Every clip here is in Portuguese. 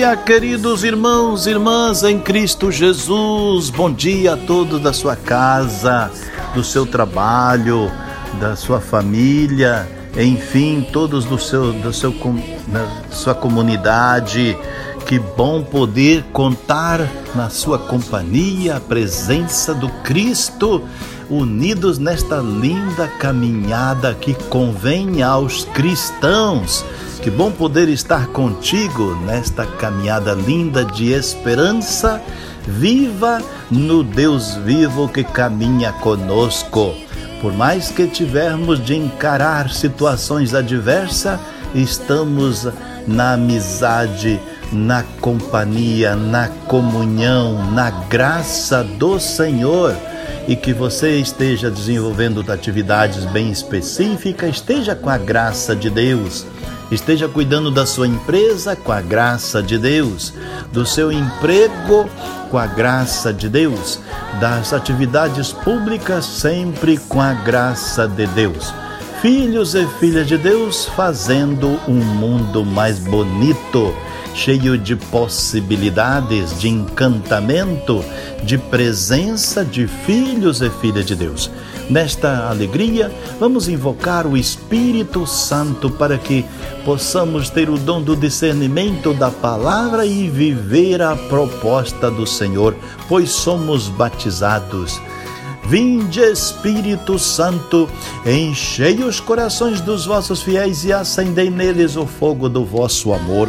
dia, queridos irmãos e irmãs em Cristo Jesus. Bom dia a todos da sua casa, do seu trabalho, da sua família, enfim, todos do seu, do seu, da sua comunidade. Que bom poder contar na sua companhia a presença do Cristo, unidos nesta linda caminhada que convém aos cristãos. Que bom poder estar contigo nesta caminhada linda de esperança viva no Deus vivo que caminha conosco. Por mais que tivermos de encarar situações adversas, estamos na amizade, na companhia, na comunhão, na graça do Senhor e que você esteja desenvolvendo atividades bem específicas, esteja com a graça de Deus. Esteja cuidando da sua empresa com a graça de Deus, do seu emprego com a graça de Deus, das atividades públicas sempre com a graça de Deus. Filhos e filhas de Deus fazendo um mundo mais bonito, cheio de possibilidades, de encantamento, de presença de filhos e filhas de Deus. Nesta alegria, vamos invocar o Espírito Santo para que possamos ter o dom do discernimento da palavra e viver a proposta do Senhor, pois somos batizados. Vinde Espírito Santo, enchei os corações dos vossos fiéis e acendei neles o fogo do vosso amor.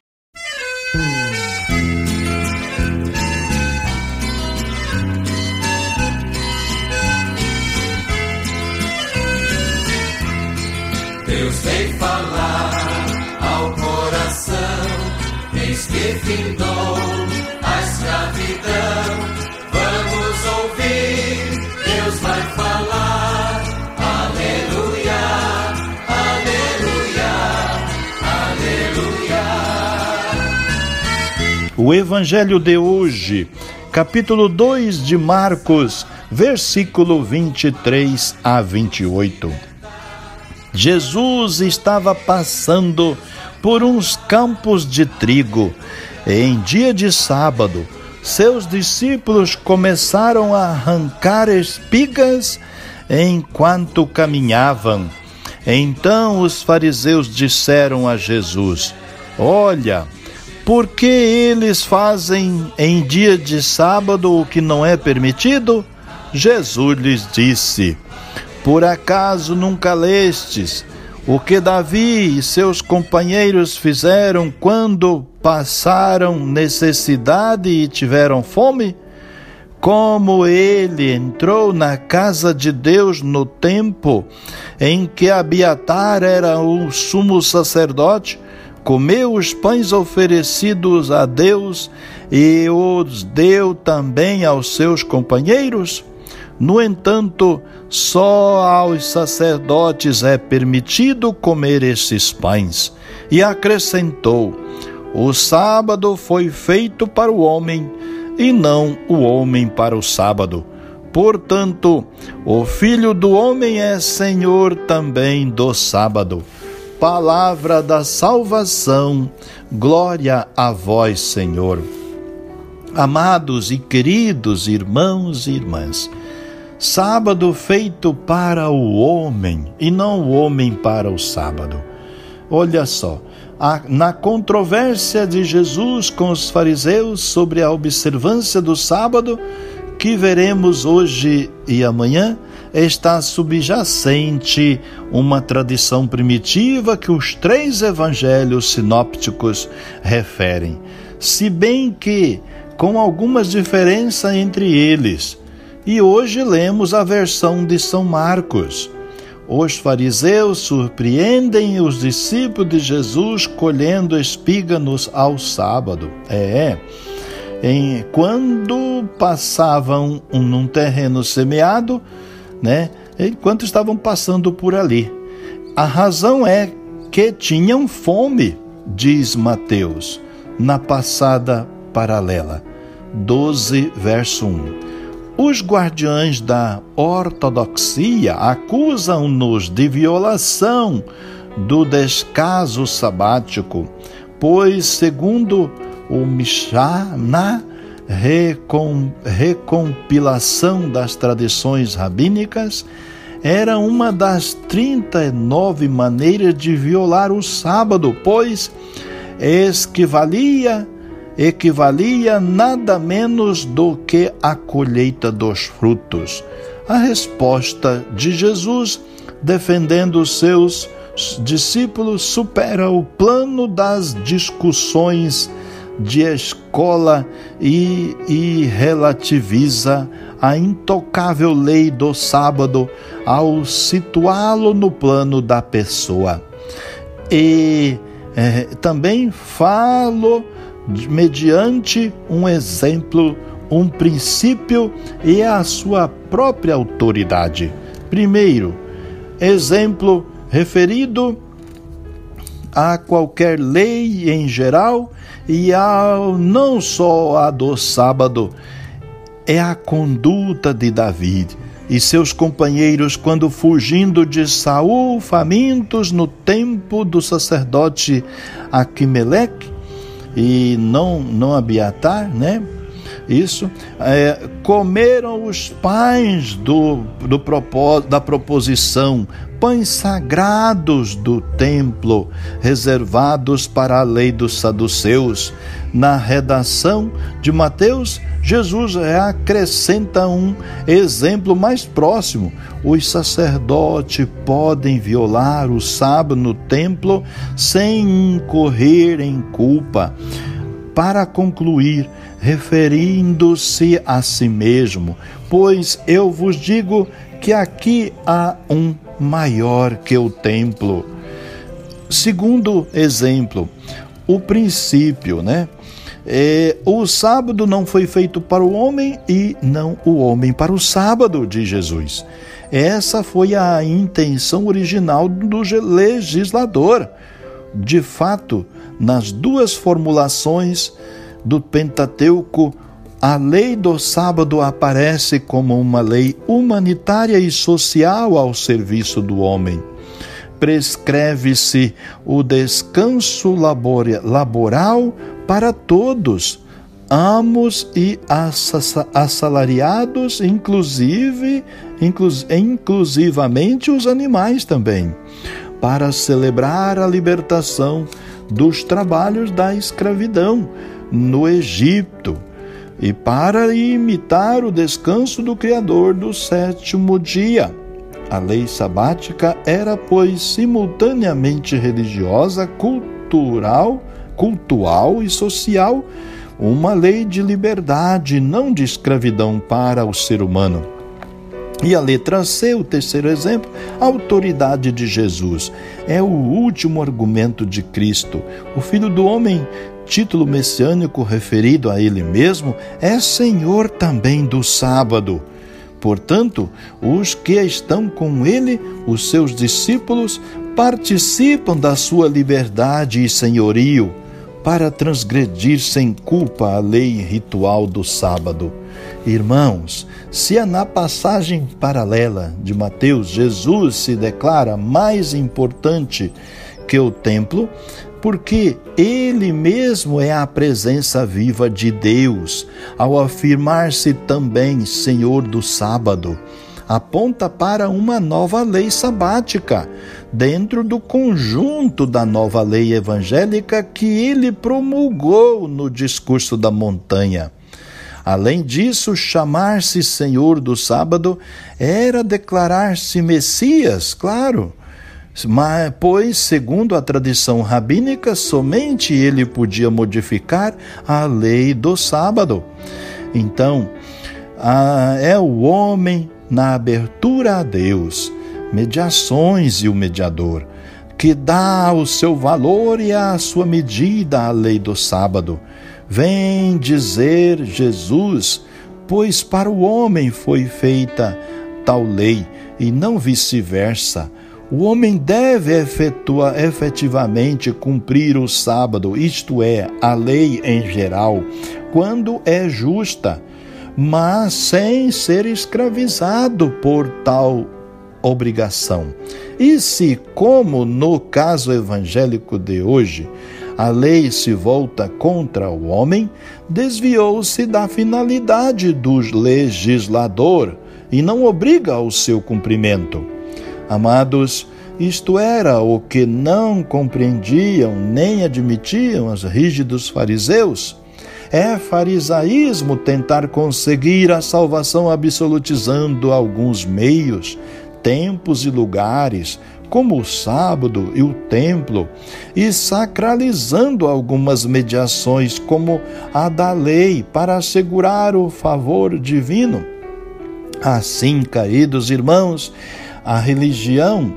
A escravidão. Vamos ouvir, Deus vai falar. Aleluia, aleluia, aleluia. O Evangelho de hoje, capítulo 2 de Marcos, versículo 23 a 28. Jesus estava passando por uns campos de trigo. Em dia de sábado, seus discípulos começaram a arrancar espigas enquanto caminhavam. Então os fariseus disseram a Jesus: Olha, por que eles fazem em dia de sábado o que não é permitido? Jesus lhes disse: Por acaso nunca lestes o que Davi e seus companheiros fizeram quando passaram necessidade e tiveram fome? Como ele entrou na casa de Deus no tempo em que Abiatar era o sumo sacerdote, comeu os pães oferecidos a Deus e os deu também aos seus companheiros? No entanto, só aos sacerdotes é permitido comer esses pães. E acrescentou: O sábado foi feito para o homem e não o homem para o sábado. Portanto, o Filho do Homem é Senhor também do sábado. Palavra da salvação, glória a vós, Senhor. Amados e queridos irmãos e irmãs, sábado feito para o homem e não o homem para o sábado. Olha só, na controvérsia de Jesus com os fariseus sobre a observância do sábado, que veremos hoje e amanhã, está subjacente uma tradição primitiva que os três evangelhos sinópticos referem, se bem que com algumas diferenças entre eles. E hoje lemos a versão de São Marcos. Os fariseus surpreendem os discípulos de Jesus colhendo espíganos ao sábado. É. Em, quando passavam num terreno semeado, né? Enquanto estavam passando por ali. A razão é que tinham fome, diz Mateus, na passada paralela. 12, verso 1. Os guardiães da ortodoxia acusam-nos de violação do descaso sabático, pois, segundo o Mishnah, recom, recompilação das tradições rabínicas, era uma das 39 maneiras de violar o sábado, pois equivalia, equivalia nada menos do que a colheita dos frutos. A resposta de Jesus, defendendo seus discípulos, supera o plano das discussões de escola e, e relativiza a intocável lei do sábado ao situá-lo no plano da pessoa. E é, também falo mediante um exemplo, um princípio e a sua própria autoridade. Primeiro, exemplo referido a qualquer lei em geral e ao não só a do sábado, é a conduta de Davi e seus companheiros quando fugindo de Saul, famintos no tempo do sacerdote Aquimeleque e não não Abiatar, né? Isso, é, comeram os pães do, do propós, da proposição, pães sagrados do templo, reservados para a lei dos saduceus. Na redação de Mateus, Jesus acrescenta um exemplo mais próximo. Os sacerdotes podem violar o sábado no templo sem incorrer em culpa. Para concluir, referindo-se a si mesmo, pois eu vos digo que aqui há um maior que o templo. Segundo exemplo, o princípio, né? É, o sábado não foi feito para o homem e não o homem para o sábado, de Jesus. Essa foi a intenção original do legislador. De fato, nas duas formulações do Pentateuco, a lei do sábado aparece como uma lei humanitária e social ao serviço do homem. Prescreve-se o descanso laboral para todos, amos e assalariados, inclusive, inclusivamente os animais também, para celebrar a libertação dos trabalhos da escravidão no Egito e para imitar o descanso do Criador do sétimo dia. A lei sabática era, pois, simultaneamente religiosa, cultural, cultual e social, uma lei de liberdade, não de escravidão para o ser humano. E a letra C, o terceiro exemplo, a autoridade de Jesus. É o último argumento de Cristo. O Filho do Homem título messiânico referido a ele mesmo, é Senhor também do sábado. Portanto, os que estão com ele, os seus discípulos, participam da sua liberdade e senhorio para transgredir sem culpa a lei ritual do sábado. Irmãos, se é na passagem paralela de Mateus Jesus se declara mais importante que o templo, porque ele mesmo é a presença viva de Deus, ao afirmar-se também Senhor do sábado. Aponta para uma nova lei sabática, dentro do conjunto da nova lei evangélica que ele promulgou no discurso da montanha. Além disso, chamar-se Senhor do sábado era declarar-se Messias, claro. Mas, pois, segundo a tradição rabínica, somente ele podia modificar a lei do sábado. Então, a, é o homem na abertura a Deus, mediações e o mediador, que dá o seu valor e a sua medida à lei do sábado. Vem dizer Jesus, pois para o homem foi feita tal lei e não vice-versa. O homem deve efetua, efetivamente cumprir o sábado, isto é, a lei em geral, quando é justa, mas sem ser escravizado por tal obrigação. E se, como no caso evangélico de hoje, a lei se volta contra o homem, desviou-se da finalidade do legislador e não obriga ao seu cumprimento. Amados, isto era o que não compreendiam nem admitiam os rígidos fariseus. É farisaísmo tentar conseguir a salvação absolutizando alguns meios, tempos e lugares, como o sábado e o templo, e sacralizando algumas mediações, como a da lei, para assegurar o favor divino. Assim, caídos irmãos, a religião,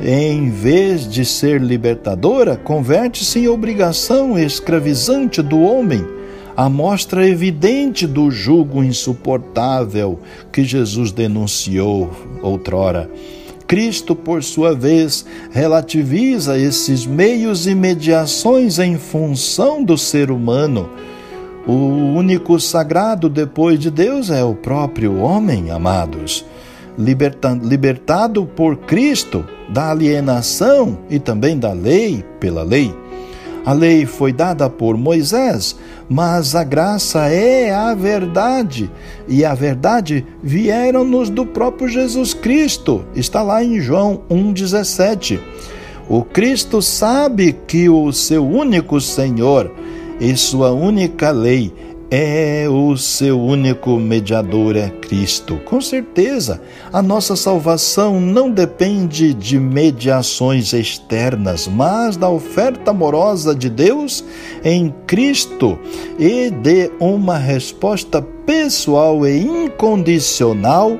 em vez de ser libertadora, converte-se em obrigação escravizante do homem a mostra evidente do jugo insuportável que Jesus denunciou outrora. Cristo, por sua vez, relativiza esses meios e mediações em função do ser humano. O único sagrado depois de Deus é o próprio homem, amados. libertado por Cristo da alienação e também da lei pela lei. A lei foi dada por Moisés, mas a graça é a verdade, e a verdade vieram-nos do próprio Jesus Cristo. Está lá em João 1,17. O Cristo sabe que o seu único Senhor e sua única lei é o seu único mediador é Cristo. Com certeza, a nossa salvação não depende de mediações externas, mas da oferta amorosa de Deus em Cristo e de uma resposta pessoal e incondicional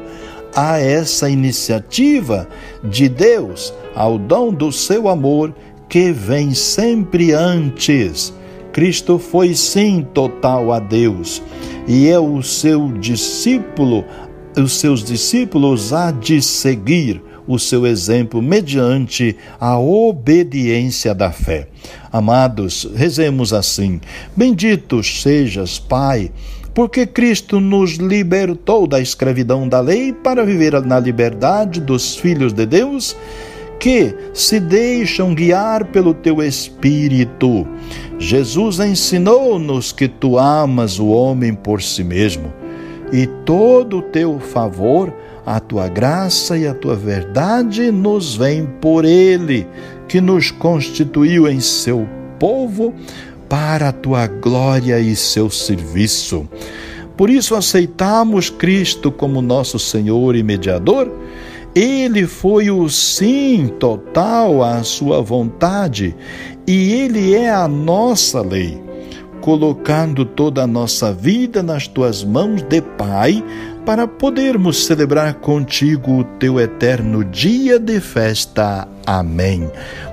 a essa iniciativa de Deus, ao dom do seu amor que vem sempre antes Cristo foi sim total a Deus e é o seu discípulo, os seus discípulos há de seguir o seu exemplo mediante a obediência da fé. Amados, rezemos assim: Bendito sejas, Pai, porque Cristo nos libertou da escravidão da lei para viver na liberdade dos filhos de Deus que se deixam guiar pelo teu Espírito. Jesus ensinou-nos que tu amas o homem por si mesmo e todo o teu favor, a tua graça e a tua verdade nos vem por ele, que nos constituiu em seu povo para a tua glória e seu serviço. Por isso aceitamos Cristo como nosso Senhor e mediador ele foi o sim total à sua vontade e ele é a nossa lei, colocando toda a nossa vida nas tuas mãos de Pai, para podermos celebrar contigo o teu eterno dia de festa. Amém.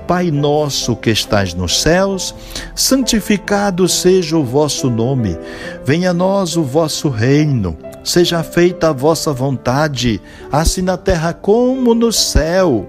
Pai nosso que estás nos céus, santificado seja o vosso nome. Venha a nós o vosso reino Seja feita a vossa vontade, assim na terra como no céu.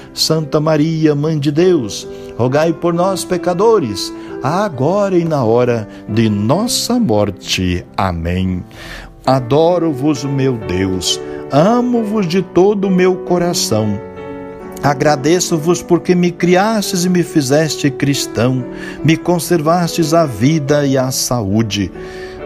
Santa Maria, Mãe de Deus, rogai por nós, pecadores, agora e na hora de nossa morte. Amém. Adoro-vos, meu Deus, amo-vos de todo o meu coração. Agradeço-vos porque me criastes e me fizeste cristão, me conservastes a vida e a saúde.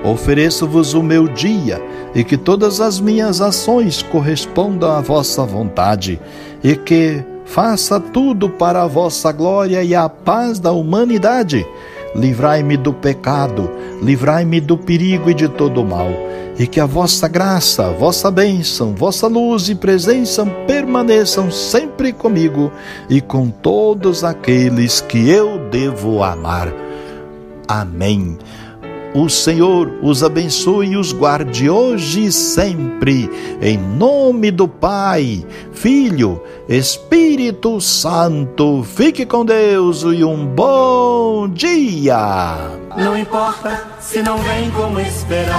Ofereço-vos o meu dia e que todas as minhas ações correspondam à vossa vontade e que faça tudo para a vossa glória e a paz da humanidade. Livrai-me do pecado, livrai-me do perigo e de todo o mal, e que a vossa graça, vossa bênção, vossa luz e presença permaneçam sempre comigo e com todos aqueles que eu devo amar. Amém. O Senhor os abençoe e os guarde hoje e sempre, em nome do Pai, Filho, Espírito Santo. Fique com Deus e um bom dia. Não importa se não vem como esperava,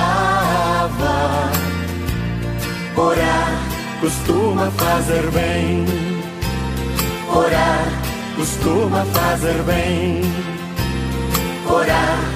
orar costuma fazer bem. Orar costuma fazer bem. Orar